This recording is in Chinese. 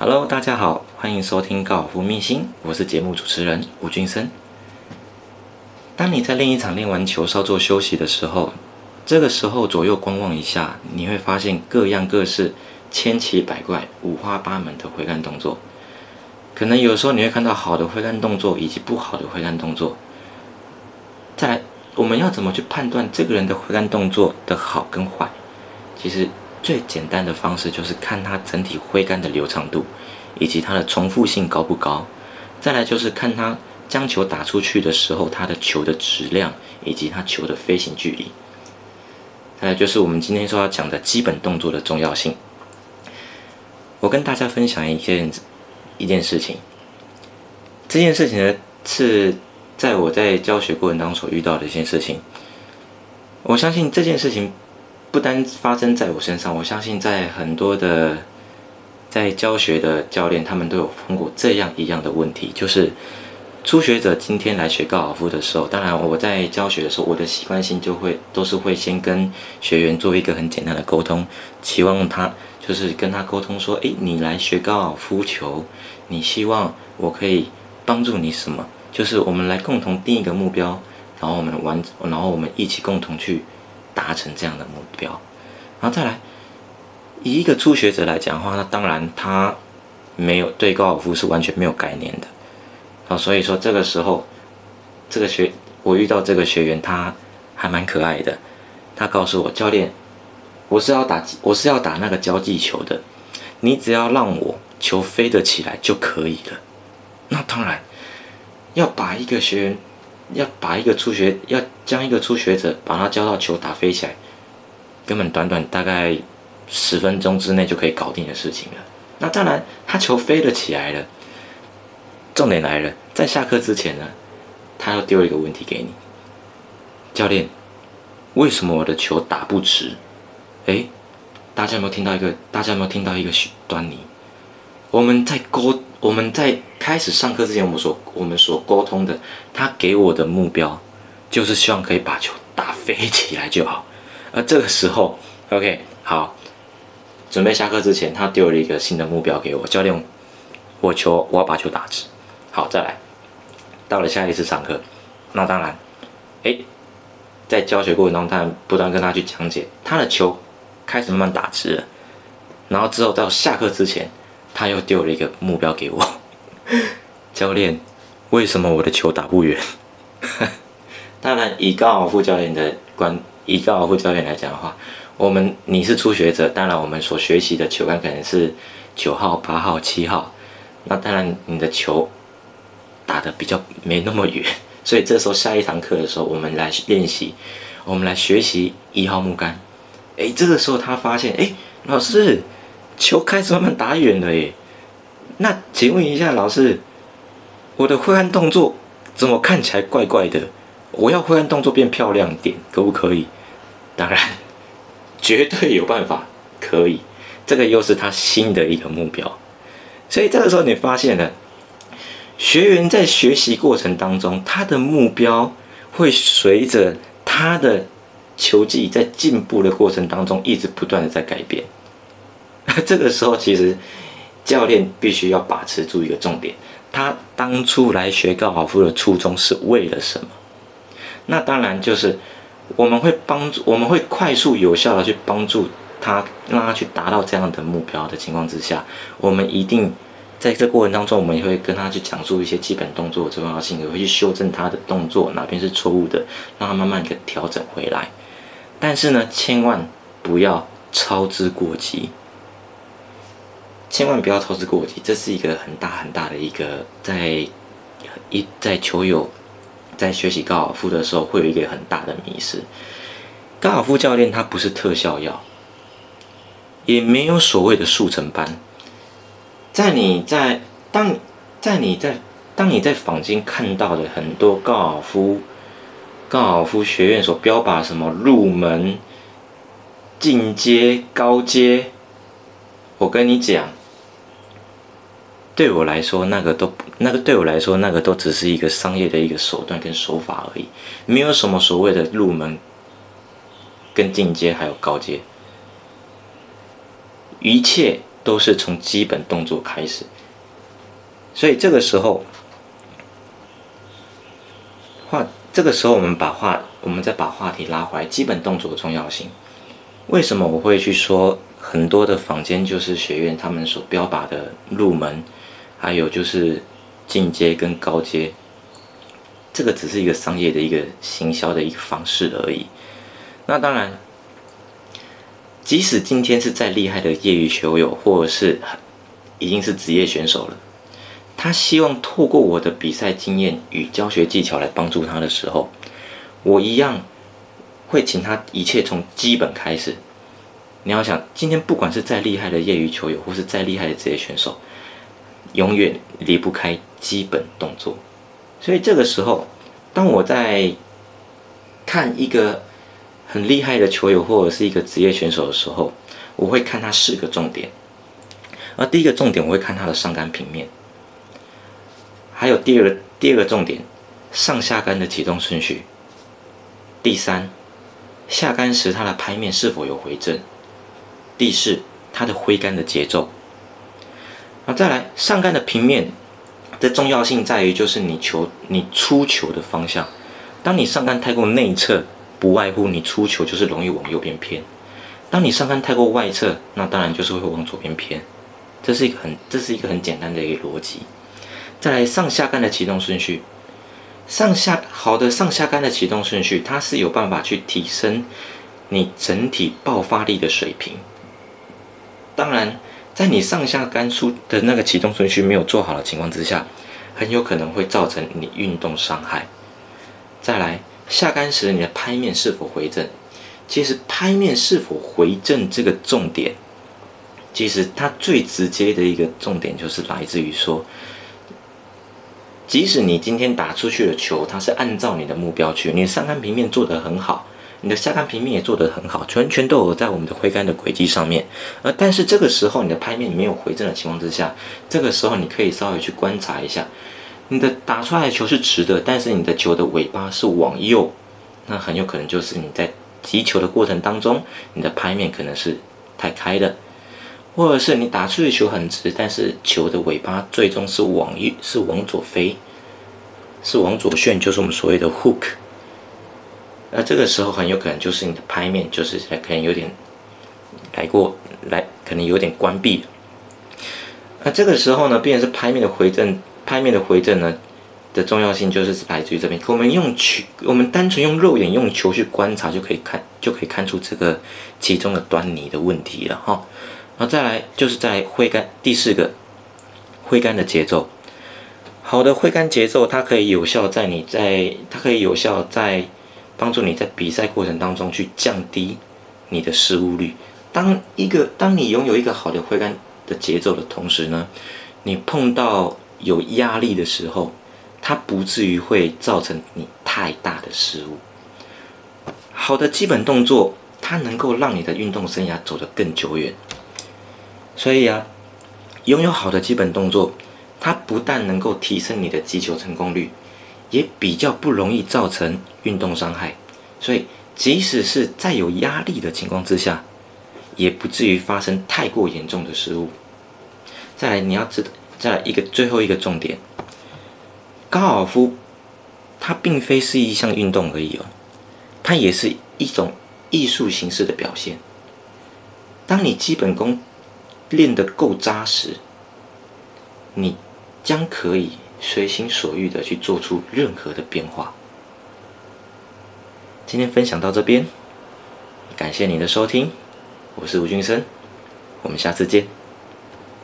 Hello，大家好，欢迎收听高尔夫秘辛，我是节目主持人吴俊生。当你在练一场练完球稍作休息的时候，这个时候左右观望一下，你会发现各样各式、千奇百怪、五花八门的挥杆动作。可能有时候你会看到好的挥杆动作以及不好的挥杆动作。再来，我们要怎么去判断这个人的挥杆动作的好跟坏？其实最简单的方式就是看它整体挥杆的流畅度，以及它的重复性高不高。再来就是看它将球打出去的时候，它的球的质量以及它球的飞行距离。再来就是我们今天说要讲的基本动作的重要性。我跟大家分享一件一件事情。这件事情呢，是在我在教学过程当中所遇到的一件事情。我相信这件事情。不单发生在我身上，我相信在很多的在教学的教练，他们都有碰过这样一样的问题，就是初学者今天来学高尔夫的时候，当然我在教学的时候，我的习惯性就会都是会先跟学员做一个很简单的沟通，期望他就是跟他沟通说，诶，你来学高尔夫球，你希望我可以帮助你什么？就是我们来共同定一个目标，然后我们完，然后我们一起共同去。达成这样的目标，然后再来，以一个初学者来讲的话，那当然他没有对高尔夫是完全没有概念的，啊，所以说这个时候，这个学我遇到这个学员，他还蛮可爱的，他告诉我教练，我是要打我是要打那个交际球的，你只要让我球飞得起来就可以了。那当然要把一个学员。要把一个初学，要将一个初学者把他教到球打飞起来，根本短短大概十分钟之内就可以搞定的事情了。那当然，他球飞了起来了。重点来了，在下课之前呢，他要丢一个问题给你，教练，为什么我的球打不直？哎，大家有没有听到一个？大家有没有听到一个端倪？我们在沟，我们在开始上课之前，我们所我们所沟通的，他给我的目标，就是希望可以把球打飞起来就好。而这个时候，OK，好，准备下课之前，他丢了一个新的目标给我，教练，我球我要把球打直。好，再来，到了下一次上课，那当然，哎，在教学过程中，他不断跟他去讲解，他的球开始慢慢打直了，然后之后到下课之前。他又丢了一个目标给我，教练，为什么我的球打不远？当然，以高尔夫教练的观，以高尔夫教练来讲的话，我们你是初学者，当然我们所学习的球杆可能是九号、八号、七号，那当然你的球打的比较没那么远，所以这时候下一堂课的时候，我们来练习，我们来学习一号木杆。哎，这个时候他发现，哎，老师。球开始慢慢打远了耶，那请问一下老师，我的挥杆动作怎么看起来怪怪的？我要挥杆动作变漂亮点，可不可以？当然，绝对有办法，可以。这个又是他新的一个目标，所以这个时候你发现了，学员在学习过程当中，他的目标会随着他的球技在进步的过程当中，一直不断的在改变。这个时候，其实教练必须要把持住一个重点：他当初来学高尔夫的初衷是为了什么？那当然就是我们会帮助，我们会快速有效的去帮助他，让他去达到这样的目标的情况之下，我们一定在这过程当中，我们也会跟他去讲述一些基本动作的重要性，也会去修正他的动作哪边是错误的，让他慢慢的调整回来。但是呢，千万不要操之过急。千万不要操之过急，这是一个很大很大的一个在一在球友在学习高尔夫的时候会有一个很大的迷失。高尔夫教练他不是特效药，也没有所谓的速成班。在你在当在你在当你在坊间看到的很多高尔夫高尔夫学院所标榜什么入门、进阶、高阶，我跟你讲。对我来说，那个都那个对我来说，那个都只是一个商业的一个手段跟手法而已，没有什么所谓的入门、跟进阶还有高阶，一切都是从基本动作开始。所以这个时候，话这个时候我们把话，我们再把话题拉回来，基本动作的重要性。为什么我会去说很多的坊间就是学院他们所标靶的入门，还有就是进阶跟高阶，这个只是一个商业的一个行销的一个方式而已。那当然，即使今天是再厉害的业余球友，或者是已经是职业选手了，他希望透过我的比赛经验与教学技巧来帮助他的时候，我一样。会请他一切从基本开始。你要想，今天不管是再厉害的业余球友，或是再厉害的职业选手，永远离不开基本动作。所以这个时候，当我在看一个很厉害的球友或者是一个职业选手的时候，我会看他四个重点。而第一个重点，我会看他的上杆平面。还有第二个第二个重点，上下杆的启动顺序。第三。下杆时，它的拍面是否有回正？第四，它的挥杆的节奏。那再来，上杆的平面的重要性在于，就是你球你出球的方向。当你上杆太过内侧，不外乎你出球就是容易往右边偏；当你上杆太过外侧，那当然就是会往左边偏。这是一个很这是一个很简单的一个逻辑。再来，上下杆的启动顺序。上下好的上下杆的启动顺序，它是有办法去提升你整体爆发力的水平。当然，在你上下杆出的那个启动顺序没有做好的情况之下，很有可能会造成你运动伤害。再来，下杆时你的拍面是否回正？其实拍面是否回正这个重点，其实它最直接的一个重点就是来自于说。即使你今天打出去的球，它是按照你的目标去，你上杆平面做得很好，你的下杆平面也做得很好，全全都有在我们的挥杆的轨迹上面。而但是这个时候你的拍面没有回正的情况之下，这个时候你可以稍微去观察一下，你的打出来的球是直的，但是你的球的尾巴是往右，那很有可能就是你在击球的过程当中，你的拍面可能是太开的。或者是你打出去的球很直，但是球的尾巴最终是往右，是往左飞，是往左旋，就是我们所谓的 hook。那这个时候很有可能就是你的拍面就是可能有点来过来，可能有点关闭。那这个时候呢，必然是拍面的回正，拍面的回正呢的重要性就是来自于这边。我们用球，我们单纯用肉眼用球去观察就可以看，就可以看出这个其中的端倪的问题了哈。然后再来就是在挥杆第四个挥杆的节奏，好的挥杆节奏，它可以有效在你在它可以有效在帮助你在比赛过程当中去降低你的失误率。当一个当你拥有一个好的挥杆的节奏的同时呢，你碰到有压力的时候，它不至于会造成你太大的失误。好的基本动作，它能够让你的运动生涯走得更久远。所以啊，拥有好的基本动作，它不但能够提升你的击球成功率，也比较不容易造成运动伤害。所以，即使是在有压力的情况之下，也不至于发生太过严重的失误。再来，你要知道，再来一个最后一个重点，高尔夫它并非是一项运动而已哦，它也是一种艺术形式的表现。当你基本功练得够扎实，你将可以随心所欲的去做出任何的变化。今天分享到这边，感谢你的收听，我是吴俊生，我们下次见。